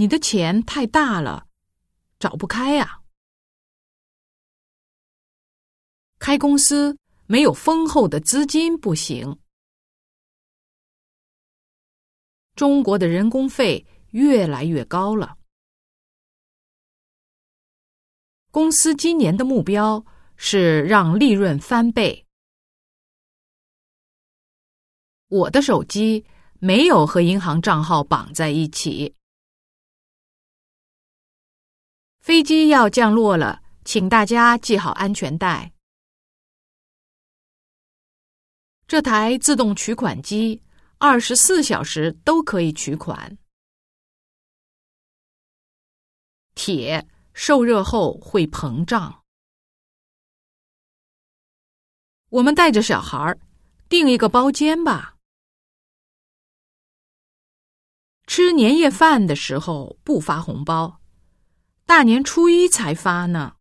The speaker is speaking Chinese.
你的钱太大了，找不开呀。开公司没有丰厚的资金不行。中国的人工费越来越高了。公司今年的目标是让利润翻倍。我的手机没有和银行账号绑在一起。飞机要降落了，请大家系好安全带。这台自动取款机二十四小时都可以取款。铁受热后会膨胀。我们带着小孩订一个包间吧。吃年夜饭的时候不发红包，大年初一才发呢。